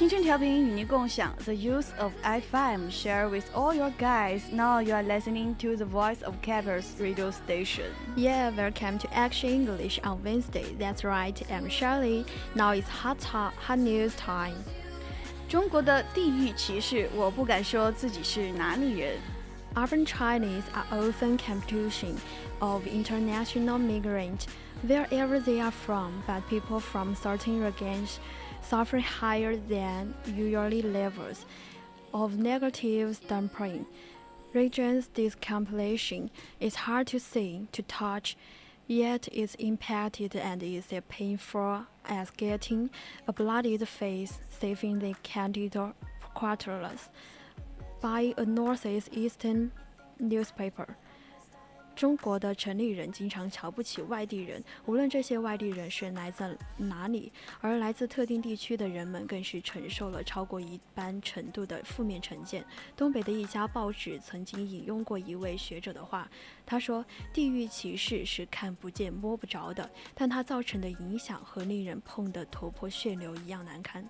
青春调频与您共享 The Use of FM share with all your guys. Now you are listening to the Voice of Campus radio station. Yeah, welcome to Action English on Wednesday. That's right, I'm Shirley. Now it's hot hot, hot news time. 中国的地域歧视，我不敢说自己是哪里人。 Urban Chinese are often competition of international migrants wherever they are from, but people from certain regions suffer higher than usually levels of negative stamping. Regions this is hard to see, to touch, yet is impacted and is as painful as getting a bloodied face saving the candid quarters by a northeastern newspaper. 中国的城里人经常瞧不起外地人，无论这些外地人是来自哪里，而来自特定地区的人们更是承受了超过一般程度的负面成见。东北的一家报纸曾经引用过一位学者的话，他说：“地域歧视是看不见摸不着的，但它造成的影响和令人碰得头破血流一样难堪。”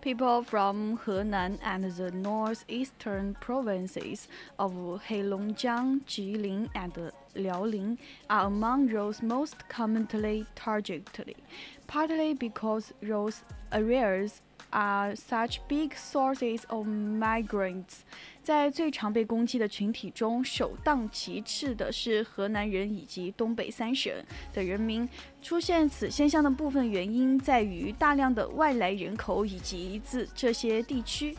People from Henan and the northeastern provinces of Heilongjiang, Jilin, and 辽宁 are among those most commonly targeted, partly because those areas are such big sources of migrants. 在最常被攻击的群体中，首当其冲的是河南人以及东北三省的人民。出现此现象的部分原因在于大量的外来人口以及自这些地区。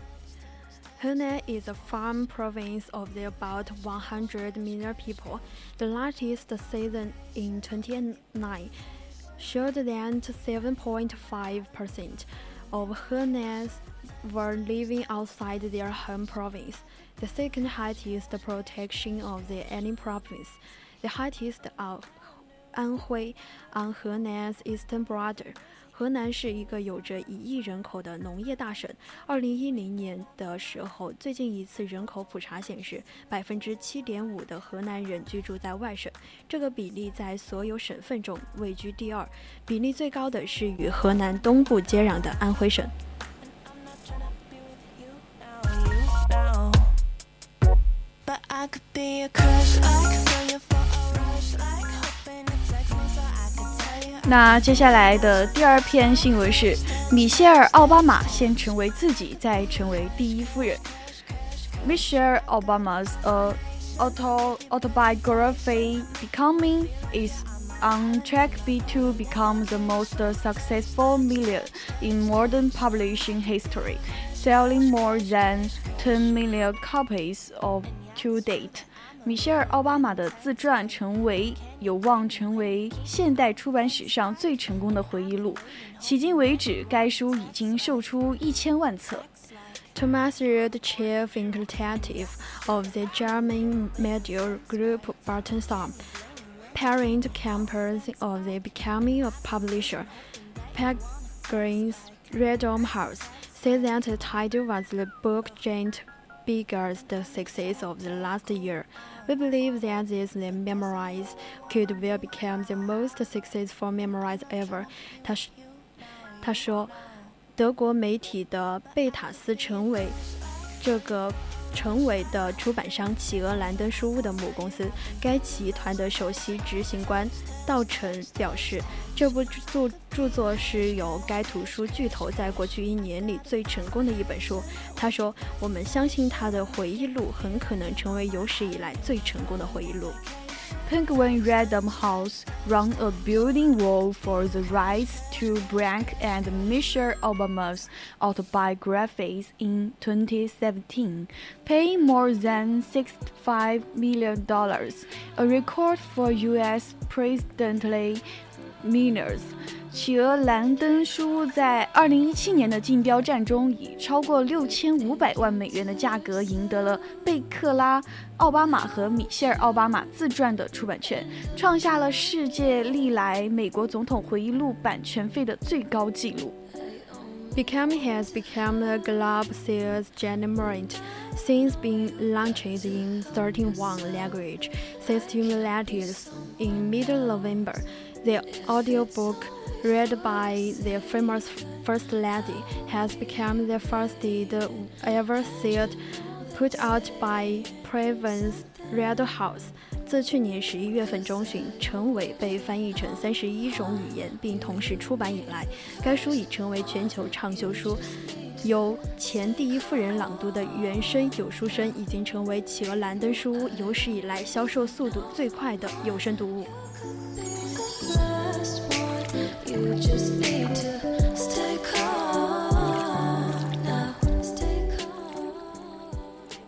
Henan is a farm province of about 100 million people. The largest season in 29 showed that 7.5% of Henans were living outside their home province. The second highest is the protection of the any province. The highest are Anhui on Henan's eastern border. 河南是一个有着一亿人口的农业大省。二零一零年的时候，最近一次人口普查显示，百分之七点五的河南人居住在外省，这个比例在所有省份中位居第二。比例最高的是与河南东部接壤的安徽省。I could be a crush, I could 那接下来的第二篇新闻是，米歇尔·奥巴马先成为自己，再成为第一夫人。Michelle Obama's uh, auto autobiography "Becoming" is on track be to become the most successful million in modern publishing history, selling more than 10 million copies of to date. 米歇尔·奥巴马的自传成为有望成为现代出版史上最成功的回忆录。迄今为止，该书已经售出一千万册。Thomas Reid, chief executive of the German media group Bertelsmann, parent company of the Becoming a Publisher, Penguin Random House, said that the title was the book giant biggest success of the last year. We believe that this memoirs could well become the most successful memoirs ever. 他是，他说。德国媒体的贝塔斯成为这个成为的出版商企鹅兰登书屋的母公司。该集团的首席执行官道成表示，这部著著作是由该图书巨头在过去一年里最成功的一本书。他说：“我们相信他的回忆录很可能成为有史以来最成功的回忆录。” Penguin Random House ran a building wall for the rights to Barack and Michelle Obama's autobiographies in 2017, paying more than $65 million, a record for U.S. presidential Miners，企鹅兰登书屋在2017年的竞标战中，以超过6500万美元的价格赢得了贝克拉·奥巴马和米歇尔·奥巴马自传的出版权，创下了世界历来美国总统回忆录版权费的最高纪录。Become has become a global sales giant since being launched in 31 language systems in middle November. The audiobook read by the famous First Lady has become the first ever sealed put out by Province Radio House. 自去年十一月份中旬陈伟被翻译成三十一种语言并同时出版以来，该书已成为全球畅销书。由前第一夫人朗读的原声有书声已经成为企鹅兰登书屋有史以来销售速度最快的有声读物。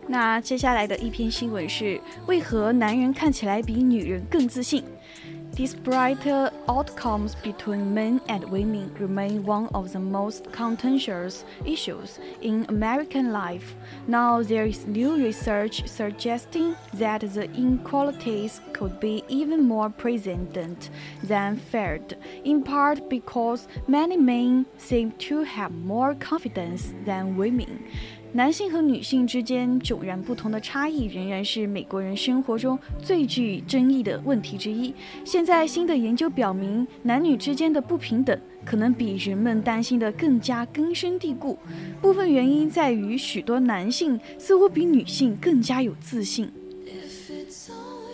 那接下来的一篇新闻是：为何男人看起来比女人更自信？？Despite outcomes between men and women remain one of the most contentious issues in American life, now there is new research suggesting that the inequalities could be even more present than feared, in part because many men seem to have more confidence than women. 男性和女性之间迥然不同的差异，仍然是美国人生活中最具争议的问题之一。现在新的研究表明，男女之间的不平等可能比人们担心的更加根深蒂固。部分原因在于，许多男性似乎比女性更加有自信。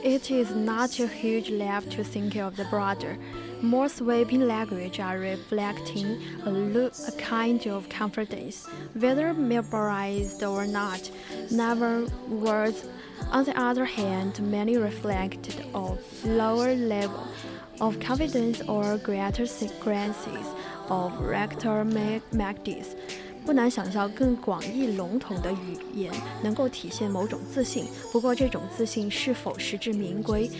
It is not a huge leap to think of the broader, more sweeping language are reflecting a, lo- a kind of confidence, whether memorized or not. Never words. On the other hand, many reflected a lower level of confidence or greater sequences of rector magdies. 不难想象，更广义笼统的语言能够体现某种自信。不过，这种自信是否实至名归？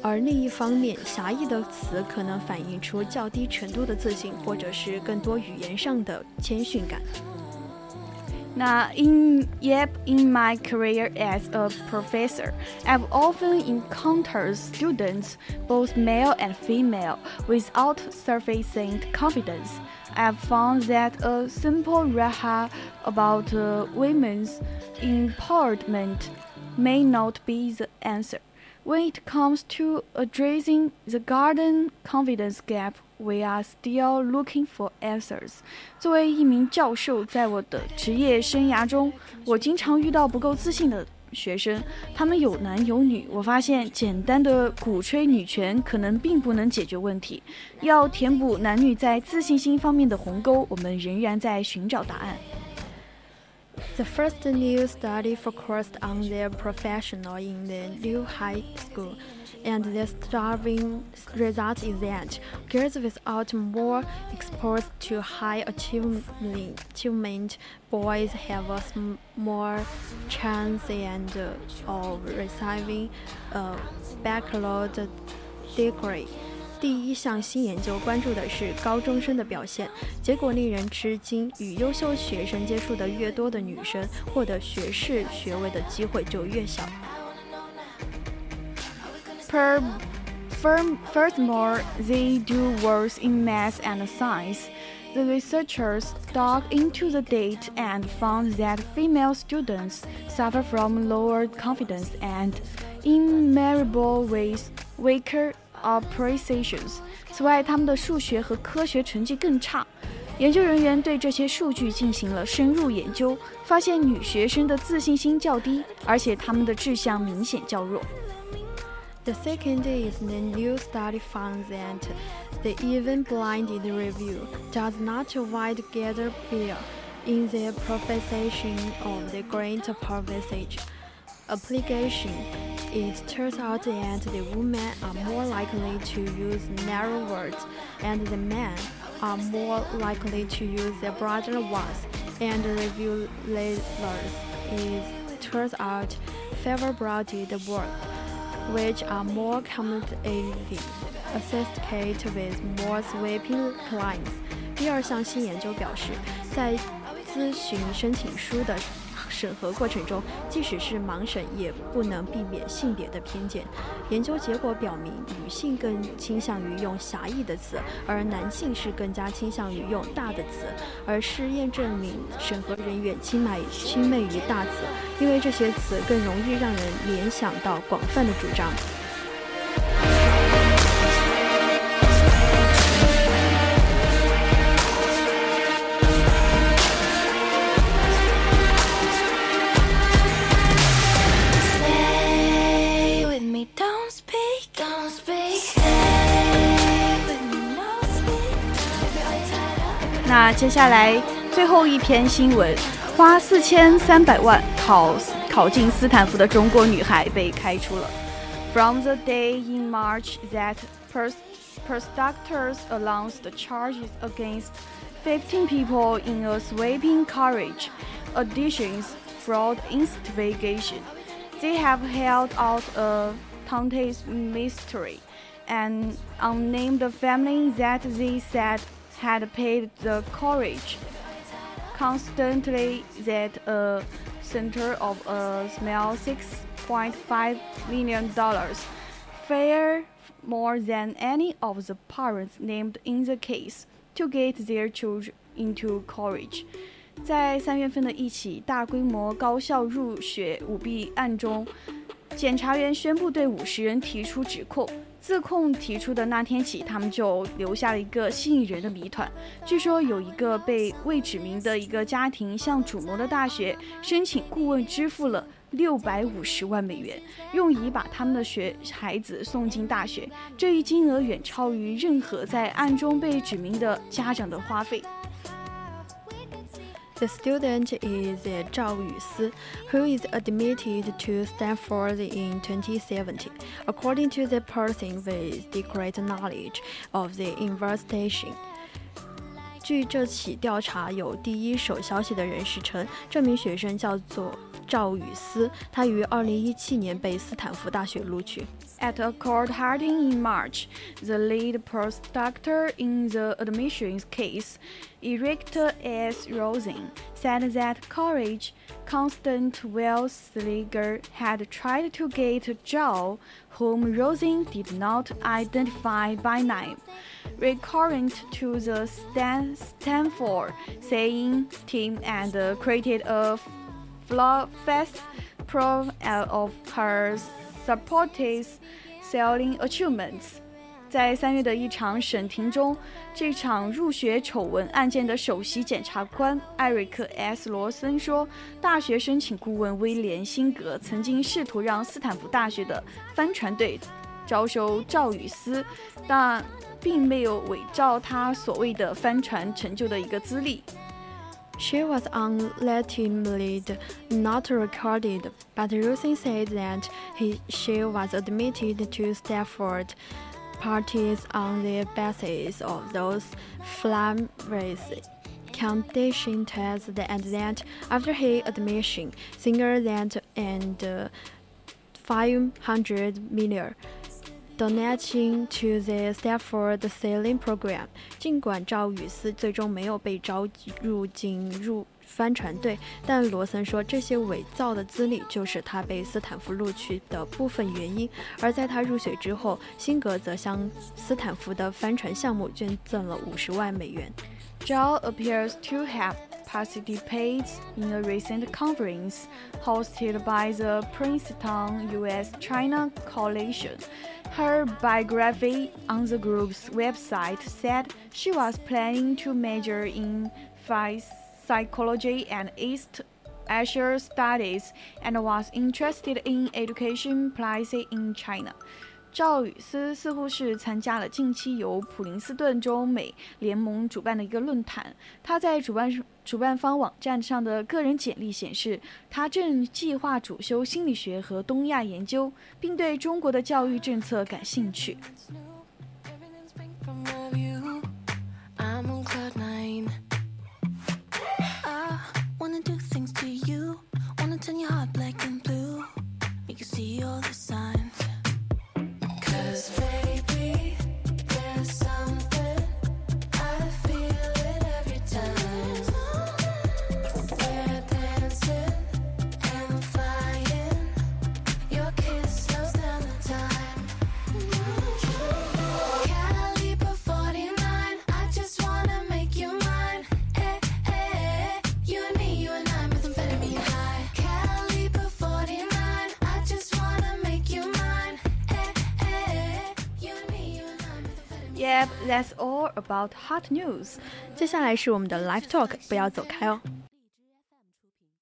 而另一方面，狭义的词可能反映出较低程度的自信，或者是更多语言上的谦逊感。那 in yep in my career as a professor, I've often encountered students, both male and female, without sufficient confidence. I've found that a simple raha about uh, women's empowerment may not be the answer. When it comes to addressing the garden confidence gap, we are still looking for answers. 作为一名教授，在我的职业生涯中，我经常遇到不够自信的学生，他们有男有女。我发现，简单的鼓吹女权可能并不能解决问题。要填补男女在自信心方面的鸿沟，我们仍然在寻找答案。The first new study focused on the professional in the new high school, and the startling result is that girls without more exposed to high achievement, achievement boys have a more chance and uh, of receiving a baccalaureate degree. 第一项新研究关注的是高中生的表现，结果令人吃惊。与优秀学生接触的越多的女生，获得学士学位的机会就越小。 Per, firm, furthermore, they do worse in math and science. The researchers dug into the data and found that female students suffer from lower confidence and, in memorable ways, weaker appreciations. 此外，他们的数学和科学成绩更差。研究人员对这些数据进行了深入研究，发现女学生的自信心较低，而且她们的志向明显较弱。 The second is the new study found that the even blinded review does not altogether bear in the profession of the grant purpose application. it turns out that the women are more likely to use narrow words, and the men are more likely to use their broader ones. And the reviewers, it turns out, favor broadened words, which are more commonly associated with more sweeping claims. 第二项新研究表示，在咨询申请书的 审核过程中，即使是盲审，也不能避免性别的偏见。研究结果表明，女性更倾向于用狭义的词，而男性是更加倾向于用大的词。而试验证明，审核人员青睐青媚于大词，因为这些词更容易让人联想到广泛的主张。那接下来最后一篇新闻，花四千三百万考考进斯坦福的中国女孩被开除了。From the day in March that pers- prosecutors announced the charges against 15 people in a sweeping courage auditions fraud investigation, they have held out a taunted mystery an unnamed family that they said had paid the courage constantly that a center of a small 6.5 million dollars fare more than any of the parents named in the case to get their children into college 在三月份的一起大规模高校入学舞弊案中， 检察员宣布对五十人提出指控。自控提出的那天起，他们就留下了一个吸引人的谜团。据说有一个被未指明的一个家庭向主谋的大学申请顾问支付了六百五十万美元，用以把他们的学孩子送进大学。这一金额远超于任何在案中被指明的家长的花费。The student is Zhao Yusi, who is admitted to Stanford in 2017. According to the person with the great knowledge of the investigation. 据这起调查有第一手消息的人士称，这名学生叫做赵雨思，他于2017年被斯坦福大学录取。 At a court hearing in March, the lead prosecutor in the admissions case, Eric S. Rosen, said that college Constant William Singer had tried to get Zhao, whom Rosen did not identify by name, recurrent to the Stan- Stanford saying team and created a fast pro uh, of her supporters selling achievements。在三月的一场审庭中，这场入学丑闻案件的首席检察官艾瑞克 ·S. 罗森说，大学申请顾问威廉·辛格曾经试图让斯坦福大学的帆船队招收赵雨思，但并没有伪造他所谓的帆船成就的一个资历。She was unlettered, not recorded, but Rosen said that he, she was admitted to Stanford parties on the basis of those flammable condition tests and that after his admission, Singer that and uh, 500 million donating to the Stanford Sailing Program。尽管赵雨思最终没有被招入进入帆船队，但罗森说这些伪造的资历就是他被斯坦福录取的部分原因。而在他入学之后，辛格则向斯坦福的帆船项目捐赠了五十万美元。Zhao appears to have participated in a recent conference hosted by the Princeton U.S. China Coalition. Her biography on the group's website said she was planning to major in psychology and East Asia studies and was interested in education policy in China. 赵雨思似乎是参加了近期由普林斯顿中美联盟主办的一个论坛。他在主办主办方网站上的个人简历显示，他正计划主修心理学和东亚研究，并对中国的教育政策感兴趣。that's all about hot news. 接下来是我们的 Live Talk，不要走开哦。